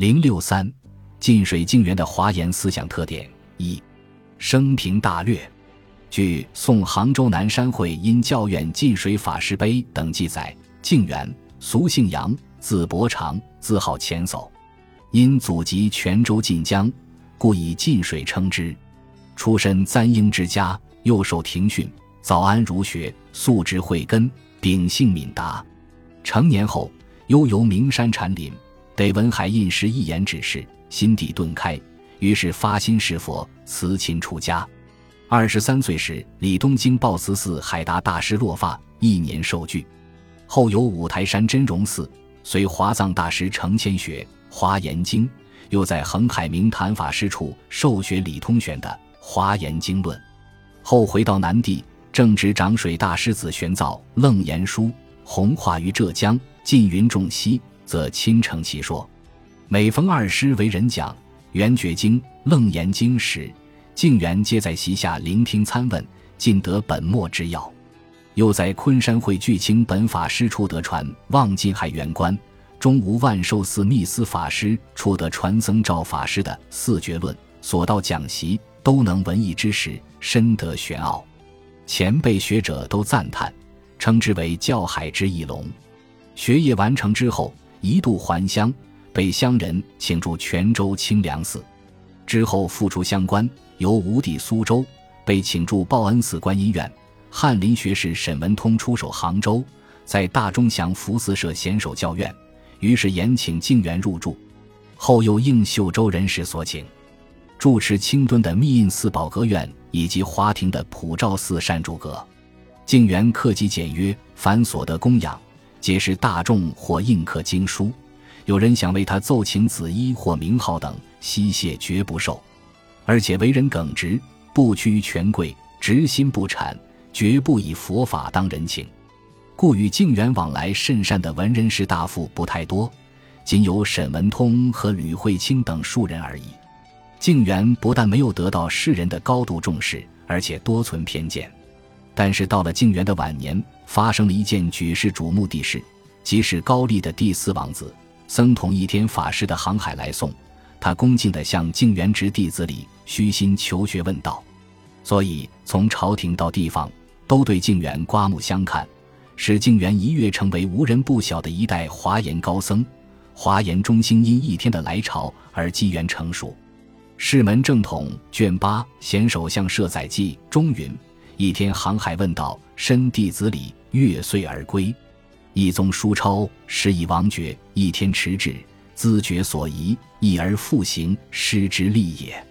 零六三，晋水静园的华严思想特点一，生平大略。据《宋杭州南山会因教院晋水法师碑》等记载，静园俗姓杨，字伯长，字号钱叟，因祖籍泉州晋江，故以晋水称之。出身簪缨之家，幼受庭训，早安儒学，素质慧根，秉性敏达。成年后，悠游名山禅林，得文海印师一言指示，心底顿开，于是发心学佛，辞亲出家。二十三岁时，李东京报慈寺海达大师落发，一年受具。后有五台山真容寺，随华藏大师程千学《华严经》，又在恒海明坛法师处受学李通玄的《华严经论》。后回到南地，正值长水大师子玄造《楞严书》，弘化于浙江，近云众溪，则亲承其说。每逢二师为人讲《圆觉经》《楞严经》时，静园皆在席下聆听参问，尽得本末之要。又在昆山会聚清本法师处得传望晋海元观，中无万寿寺密思法师处得传僧照法师的四绝论，所到讲习都能文艺之时，深得玄奥。前辈学者都赞叹，称之为教海之一龙。学业完成之后，一度还乡，被乡人请住泉州清凉寺。之后复出乡关。由吴地苏州被请住报恩寺观音院，翰林学士沈文通出守杭州，在大钟祥福寺设贤守教院，于是延请静园入住。后又应秀州人士所请，住持清敦的密印寺宝阁院以及华亭的普照寺善住阁。静园克己简约，凡所得供养，皆是大众或印刻经书。有人想为他奏请紫衣或名号等，悉谢绝不受。而且为人耿直，不屈于权贵，执心不谄，绝不以佛法当人情，故与静园往来甚善的文人士大夫不太多，仅有沈文通和吕惠卿等数人而已。静园不但没有得到世人的高度重视，而且多存偏见。但是到了静园的晚年，发生了一件举世瞩目的事，即是高丽的第四王子僧统一天法师的航海来送。他恭敬地向静园执弟子礼，虚心求学问道，所以从朝廷到地方都对静园刮目相看，使静园一跃成为无人不晓的一代华严高僧。华严中兴因一天的来朝而机缘成熟。世门正统卷八贤首相摄载记中云：一天航海问道，深弟子礼，月岁而归。一宗书抄，时以王爵。一天迟至。自觉所疑，一而复行，失之利也。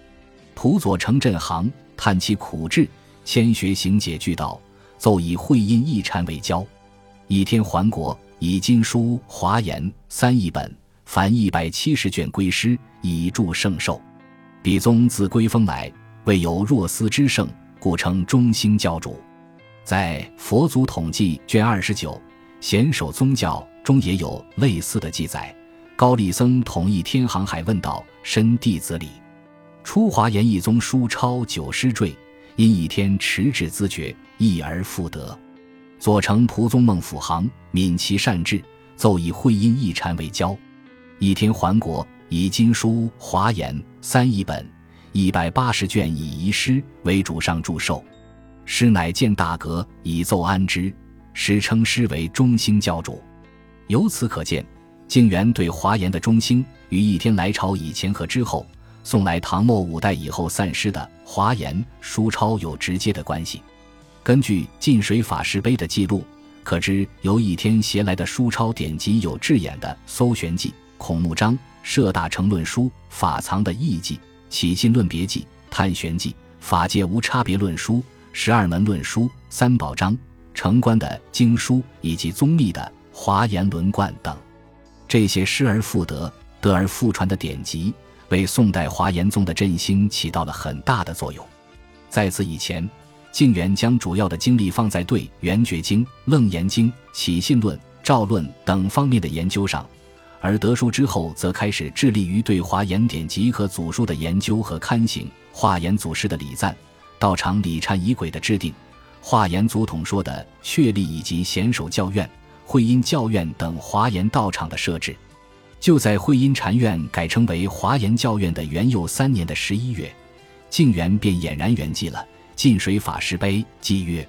仆佐承镇行，叹其苦志，谦学行解俱道，奏以会阴一禅为交。一天还国，以经书华严三译本，凡一百七十卷归师，以助圣寿。比宗自归封来，未有若斯之盛，故称中兴教主。在《佛祖统计》卷二十九《贤首宗教》中也有类似的记载。高丽僧统一天航海问道，申弟子礼，出华严一宗书抄九师坠，因一天迟至资觉，一而复得。左丞蒲宗孟府行，敏其善志，奏以会阴一禅为交。一天还国，以经书华严三译本，一百八十卷以遗诗为主上祝寿。师乃建大阁，以奏安之，时称师为中兴教主。由此可见。静园对华严的中兴，与一天来朝以前和之后，送来唐末五代以后散失的华严书抄有直接的关系。根据晋水法师碑的记录，可知由一天携来的书抄典籍有智眼的《搜玄记》、孔目章《摄大乘论书》、法藏的《义记》、起信论别记》、探玄记、法界无差别论书、十二门论书、三宝章、成观的经书以及宗密的华严轮贯等。这些失而复得、得而复传的典籍，为宋代华严宗的振兴起到了很大的作用。在此以前，静远将主要的精力放在对《圆觉经》《楞严经》《起信论》《照论》等方面的研究上，而得书之后，则开始致力于对华严典籍和祖书的研究和刊行。华严祖师的礼赞、道场礼忏仪轨的制定、华严祖统说的确立以及贤守教院。会因教院等华严道场的设置，就在会阴禅院改称为华严教院的元佑三年的十一月，静园便俨然圆寂了。晋水法师碑记曰：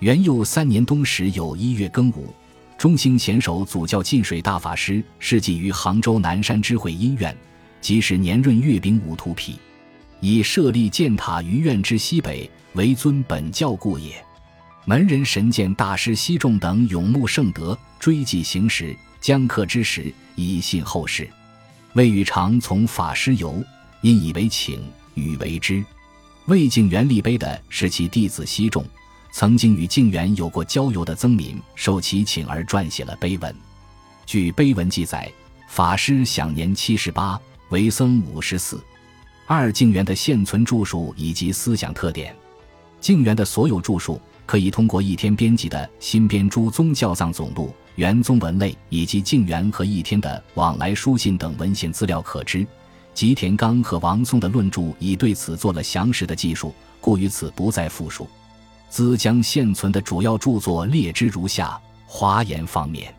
元佑三年冬时有一月庚午，中兴贤首祖教晋水大法师事祭于杭州南山之会阴院，即是年闰月丙午土否，以设立建塔于院之西北，为尊本教故也。门人神剑大师西仲等永慕圣德，追记行时，将刻之时，以信后世。魏宇常从法师游，因以为请，与为之。魏晋元立碑的是其弟子西仲，曾经与静元有过交游的曾敏受其请而撰写了碑文。据碑文记载，法师享年七十八，为僧五十四。二静元的现存著述以及思想特点，静元的所有著述。可以通过一天编辑的新编诸宗教藏总录、元宗文类以及静元和一天的往来书信等文献资料可知，吉田刚和王松的论著已对此做了详实的记述，故于此不再复述。兹将现存的主要著作列之如下：华严方面，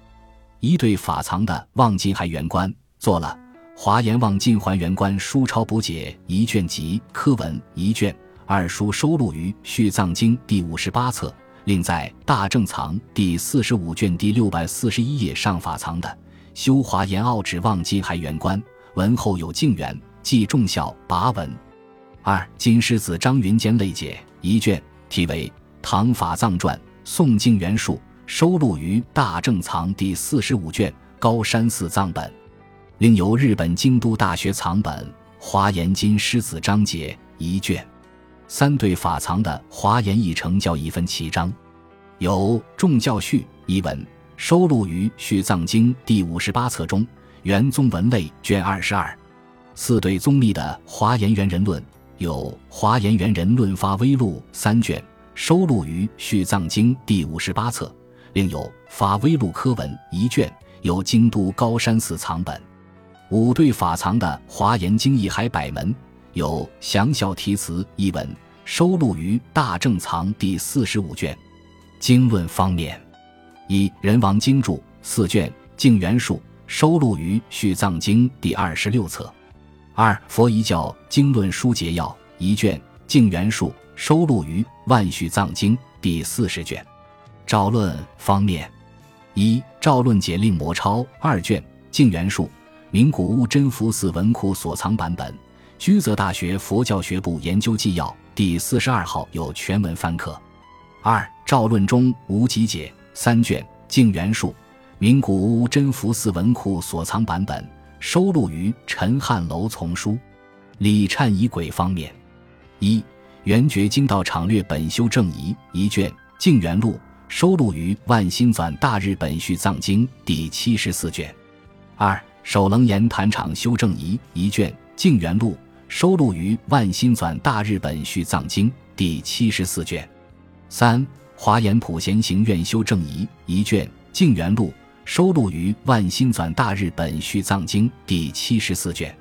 一对法藏的《望晋还原观》做了《华严望晋还原观书抄补解》一卷及科文一卷。二书收录于《续藏经》第五十八册，另在《大正藏》第四十五卷第六百四十一页上法藏的《修华严奥旨望金还原观》，文后有静远记众孝跋文。二金狮子张云间类解一卷，题为《唐法藏传》，宋静元述，收录于《大正藏》第四十五卷高山寺藏本。另有日本京都大学藏本《华严经狮子章节》一卷。三对法藏的华严译成教一分七章，有《众教序》一文，收录于《续藏经》第五十八册中，元宗文类卷二十二。四对宗密的《华严元人论》，有《华严元人论发微录》三卷，收录于《续藏经》第五十八册，另有《发微录科文》一卷，有京都高山寺藏本。五对法藏的《华严经义海百门》。有详效题词一文，收录于《大正藏》第四十五卷。经论方面，一人王经注四卷，净元述收录于《续藏经》第二十六册。二佛遗教经论书节要一卷，净元述收录于《万续藏经》第四十卷。赵论方面，一赵论解令魔抄二卷，净元述名古屋真福寺文库所藏版本。居泽大学佛教学部研究纪要第四十二号有全文翻刻。二赵论中无集解三卷净元述，名古屋真福寺文库所藏版本，收录于陈汉楼丛书。李忏仪轨方面，一圆觉经道场略本修正仪一卷净元录，收录于万心纂大日本续藏经第七十四卷。二首楞严坛场修正仪一卷净元录。收录于《万心纂大日本续藏经》第七十四卷。三华严普贤行愿修正仪一卷净元录，收录于《万心纂大日本续藏经》第七十四卷。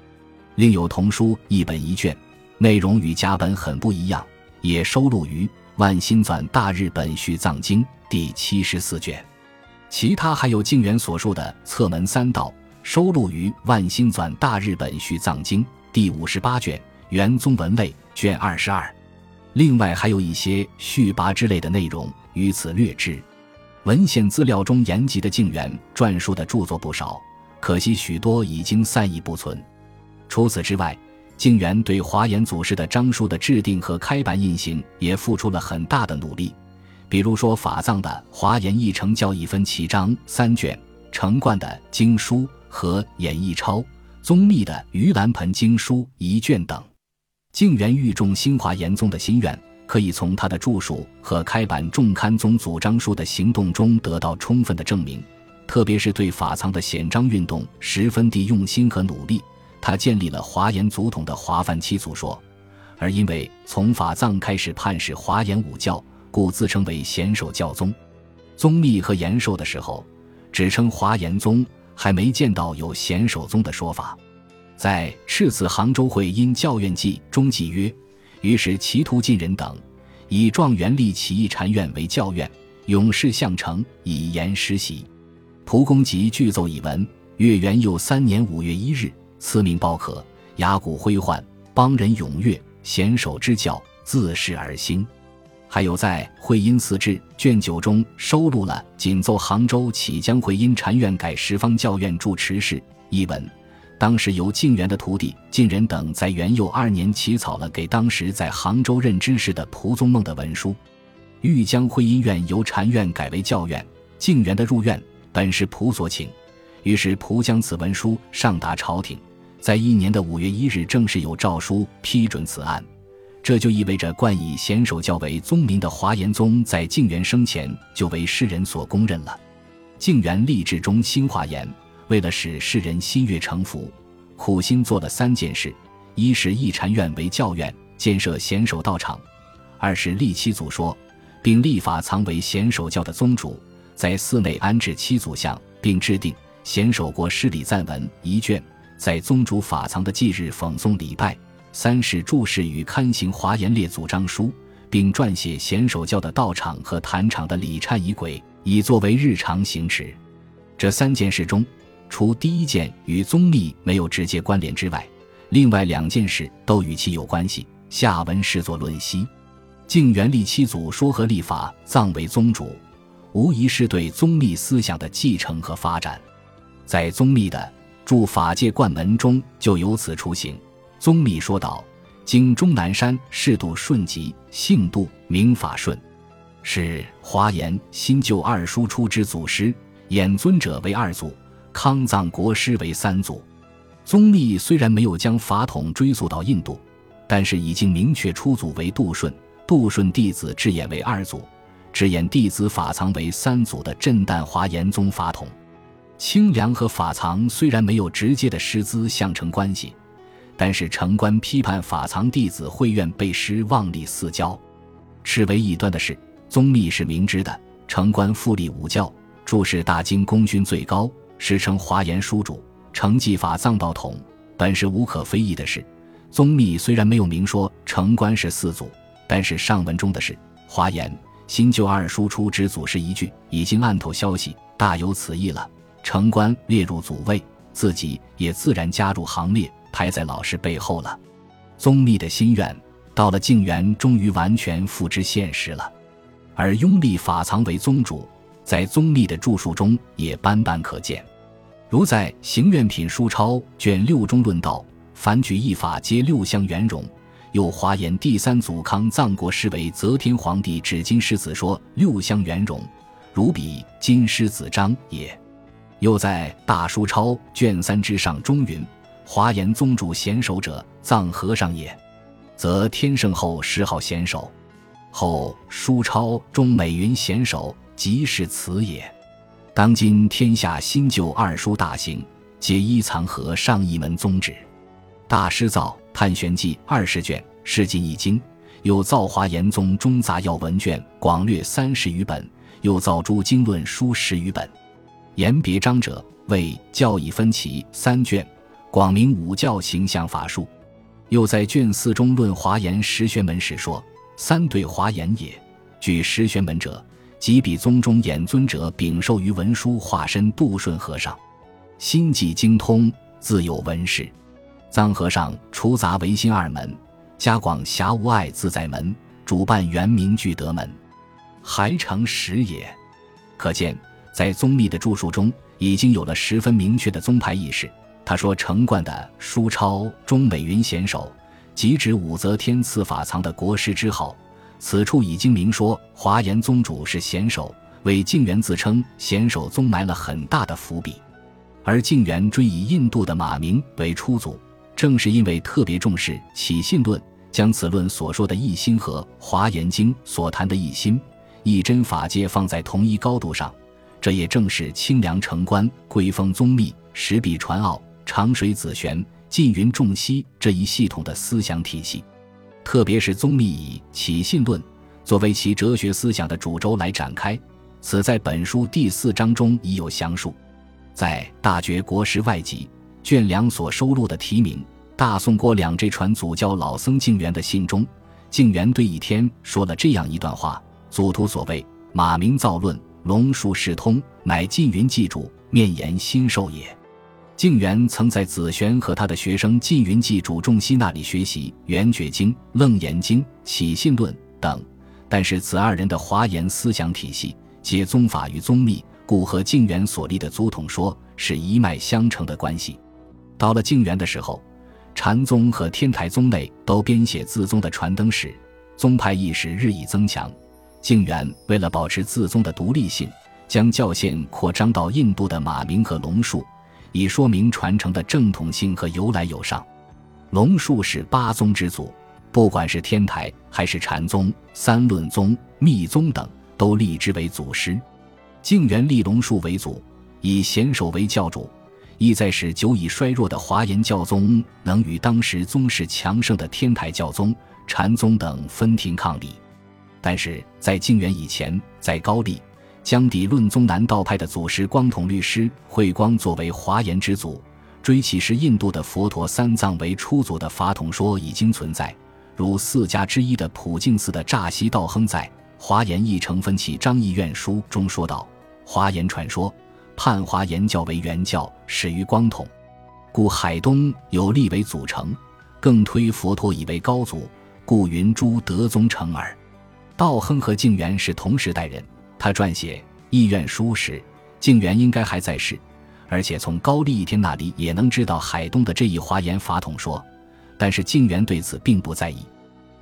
另有童书一本一卷，内容与甲本很不一样，也收录于《万心纂大日本续藏经》第七十四卷。其他还有净元所述的侧门三道，收录于《万心纂大日本续藏经》。第五十八卷元宗文类卷二十二，另外还有一些续跋之类的内容，于此略知。文献资料中言及的静元撰述的著作不少，可惜许多已经散佚不存。除此之外，静元对华严祖师的章书的制定和开版印行也付出了很大的努力。比如说法藏的《华严一成教义分七章》三卷，成贯的经书和演义抄。宗密的《盂兰盆经书》一卷等，静元欲重兴华严宗的心愿，可以从他的著述和开版重刊宗祖章书的行动中得到充分的证明。特别是对法藏的显章运动十分地用心和努力，他建立了华严祖统的华梵七祖说，而因为从法藏开始判释华严五教，故自称为显首教宗。宗密和延寿的时候，只称华严宗。还没见到有显首宗的说法，在《赤子杭州会因教院记》中记曰：“于是齐图晋人等以状元立起义禅院为教院，永世相承以言实习。蒲公吉具奏以文，月元佑三年五月一日，赐名报可，雅鼓挥换，邦人踊跃，贤守之教自是而兴。还有在《会阴寺志》卷九中收录了仅奏杭州启江会阴禅院改十方教院住持事一文。当时由静元的徒弟晋人等在元佑二年起草了给当时在杭州任知事的蒲宗孟的文书。欲将会阴院由禅院改为教院，静元的入院本是蒲所请，于是蒲将此文书上达朝廷，在一年的五月一日正式有诏书批准此案。这就意味着冠以贤守教为宗名的华严宗在静元生前就为世人所公认了。静元立志中兴华严，为了使世人心悦诚服，苦心做了三件事：一是义禅院为教院，建设贤守道场；二是立七祖说，并立法藏为贤守教的宗主，在寺内安置七祖像，并制定贤守国诗礼赞文一卷，在宗主法藏的忌日讽诵礼拜。三是注释与刊行华严列祖章书，并撰写贤守教的道场和坛场的礼忏仪轨，以作为日常行持。这三件事中，除第一件与宗密没有直接关联之外，另外两件事都与其有关系。下文视作论析。净元立七祖说和立法葬为宗主，无疑是对宗密思想的继承和发展。在宗密的《著法界观门》中就由此雏形。宗密说道：“经终南山仕度顺吉，性度明法顺，是华严新旧二书出之祖师。演尊者为二祖，康藏国师为三祖。宗密虽然没有将法统追溯到印度，但是已经明确出祖为杜顺，杜顺弟子智演为二祖，智演弟子法藏为三祖的震旦华严宗法统。清凉和法藏虽然没有直接的师资相承关系。”但是城关批判法藏弟子会愿背师妄立四教，斥为异端的是，宗密是明知的。城关复立五教，注释大经功勋最高，时称华严书主，承继法藏道统，本是无可非议的事。宗密虽然没有明说城关是四祖，但是上文中的是华严新旧二书出之祖师一句，已经暗透消息，大有此意了。城关列入祖位，自己也自然加入行列。排在老师背后了，宗密的心愿到了静元，终于完全付之现实了。而拥立法藏为宗主，在宗密的著述中也斑斑可见。如在《行愿品书钞》卷六中论道：“凡举一法，皆六相圆融。”又华严第三祖康藏国师为则天皇帝指金狮子说：“六相圆融，如比金狮子章也。”又在《大书钞》卷三之上中云。华严宗主贤守者，藏和尚也，则天圣后谥号贤守。后书抄中美云贤守，即是此也。当今天下新旧二书大行，皆依藏和尚一门宗旨。大师造《探玄记》二十卷，释尽一经；又造华严宗中杂要文卷广略三十余本；又造诸经论书十余本。言别章者，为教义分歧三卷。广明五教形象法术，又在卷四中论华严十玄门时说：“三对华严也。据十玄门者，即比宗中演尊者禀授于文殊化身杜顺和尚，心计精通，自有文士。藏和尚除杂唯心二门，加广狭无碍自在门，主办圆明具德门，还成实也。可见，在宗密的著述中，已经有了十分明确的宗派意识。”他说：“成贯的书抄中美云贤首，即指武则天赐法藏的国师之号。此处已经明说华严宗主是贤首，为静元自称贤首宗埋了很大的伏笔。而静元追以印度的马明为初祖，正是因为特别重视起信论，将此论所说的一心和华严经所谈的一心一真法界放在同一高度上。这也正是清凉城关归封宗密，石壁传奥。”长水紫玄、晋云重溪这一系统的思想体系，特别是宗密以起信论作为其哲学思想的主轴来展开，此在本书第四章中已有详述。在《大觉国师外集》卷两所收录的题名“大宋郭两这传祖教老僧静元”的信中，静元对一天说了这样一段话：“祖徒所谓马明造论，龙树世通，乃晋云记主，面言心授也。”静元曾在子玄和他的学生晋云记主仲熙那里学习《圆觉经》《楞严经》《起信论》等，但是此二人的华严思想体系皆宗法与宗密，故和静元所立的祖统说是一脉相承的关系。到了静元的时候，禅宗和天台宗内都编写自宗的传灯史，宗派意识日益增强。静元为了保持自宗的独立性，将教线扩张到印度的马鸣和龙树。以说明传承的正统性和由来有上。龙树是八宗之祖，不管是天台还是禅宗、三论宗、密宗等，都立之为祖师。静元立龙树为祖，以贤首为教主，意在使久已衰弱的华严教宗能与当时宗室强盛的天台教宗、禅宗等分庭抗礼。但是在静元以前，在高丽。将底论宗南道派的祖师光统律师慧光作为华严之祖，追其是印度的佛陀三藏为初祖的法统说已经存在，如四家之一的普净寺的乍西道亨在《华严义成分起张义院书》中说道：“华严传说判华严教为原教，始于光统，故海东有立为祖成，更推佛陀以为高祖，故云诸德宗成耳。”道亨和净元是同时代人。他撰写《意愿书》时，静元应该还在世，而且从高丽一天那里也能知道海东的这一华严法统说，但是静元对此并不在意，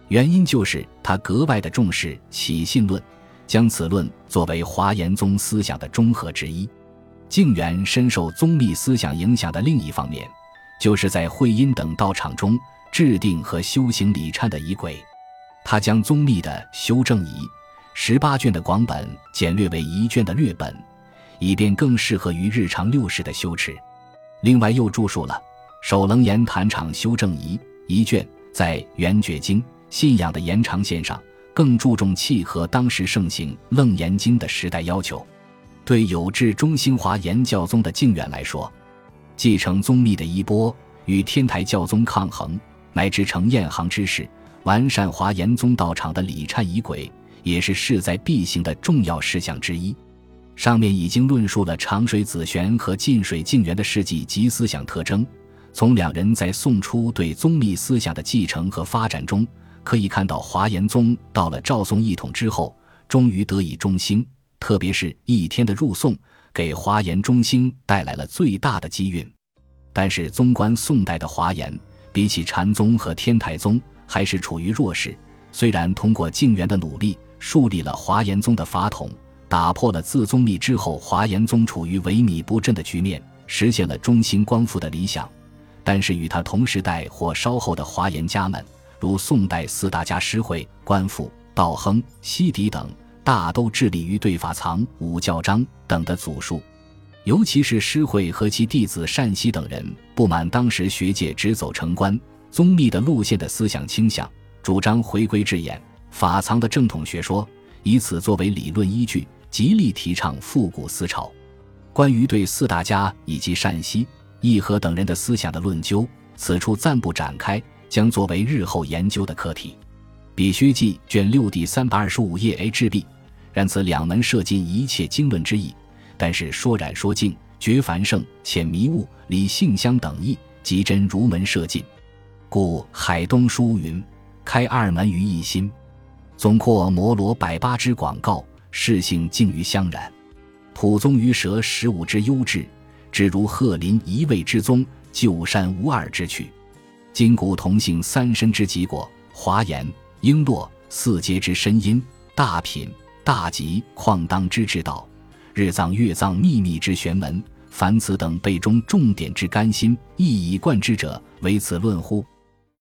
原因就是他格外的重视起信论，将此论作为华严宗思想的中核之一。静元深受宗密思想影响的另一方面，就是在会阴等道场中制定和修行礼忏的仪轨，他将宗密的修正仪。十八卷的广本简略为一卷的略本，以便更适合于日常六世的修持。另外又著述了《首楞严坛场修正仪》一卷，在《圆觉经》信仰的延长线上，更注重契合当时盛行《楞严经》的时代要求。对有志中兴华严教宗的静远来说，继承宗密的衣钵，与天台教宗抗衡，乃至成验行之事，完善华严宗道场的礼忏仪轨。也是势在必行的重要事项之一。上面已经论述了长水子玄和近水静元的事迹及思想特征。从两人在宋初对宗密思想的继承和发展中，可以看到华严宗到了赵宋一统之后，终于得以中兴。特别是一天的入宋，给华严中兴带来了最大的机运。但是，纵观宋代的华严，比起禅宗和天台宗，还是处于弱势。虽然通过静元的努力，树立了华严宗的法统，打破了自宗密之后华严宗处于萎靡不振的局面，实现了中兴光复的理想。但是与他同时代或稍后的华严家们，如宋代四大家师会官复、道亨、西迪等，大都致力于对法藏、五教章等的祖述。尤其是师会和其弟子善熙等人，不满当时学界只走成官宗密的路线的思想倾向，主张回归至严。法藏的正统学说，以此作为理论依据，极力提倡复古思潮。关于对四大家以及善熙、义和等人的思想的论究，此处暂不展开，将作为日后研究的课题。比虚记卷六第三百二十五页 A 至 B。然此两门涉尽一切经论之意，但是说染说净，绝繁盛，浅迷雾，理性相等义，即真如门涉尽。故海东书云：“开二门于一心。”总括摩罗百八之广告，事性静于香然；普宗于蛇十五之优质，只如鹤林一味之宗，旧山无二之趣。今古同姓三身之极果，华严、璎珞四阶之深音，大品、大吉、旷当之至道，日藏、月藏秘密之玄门，凡此等背中重点之甘心，一以贯之者，唯此论乎？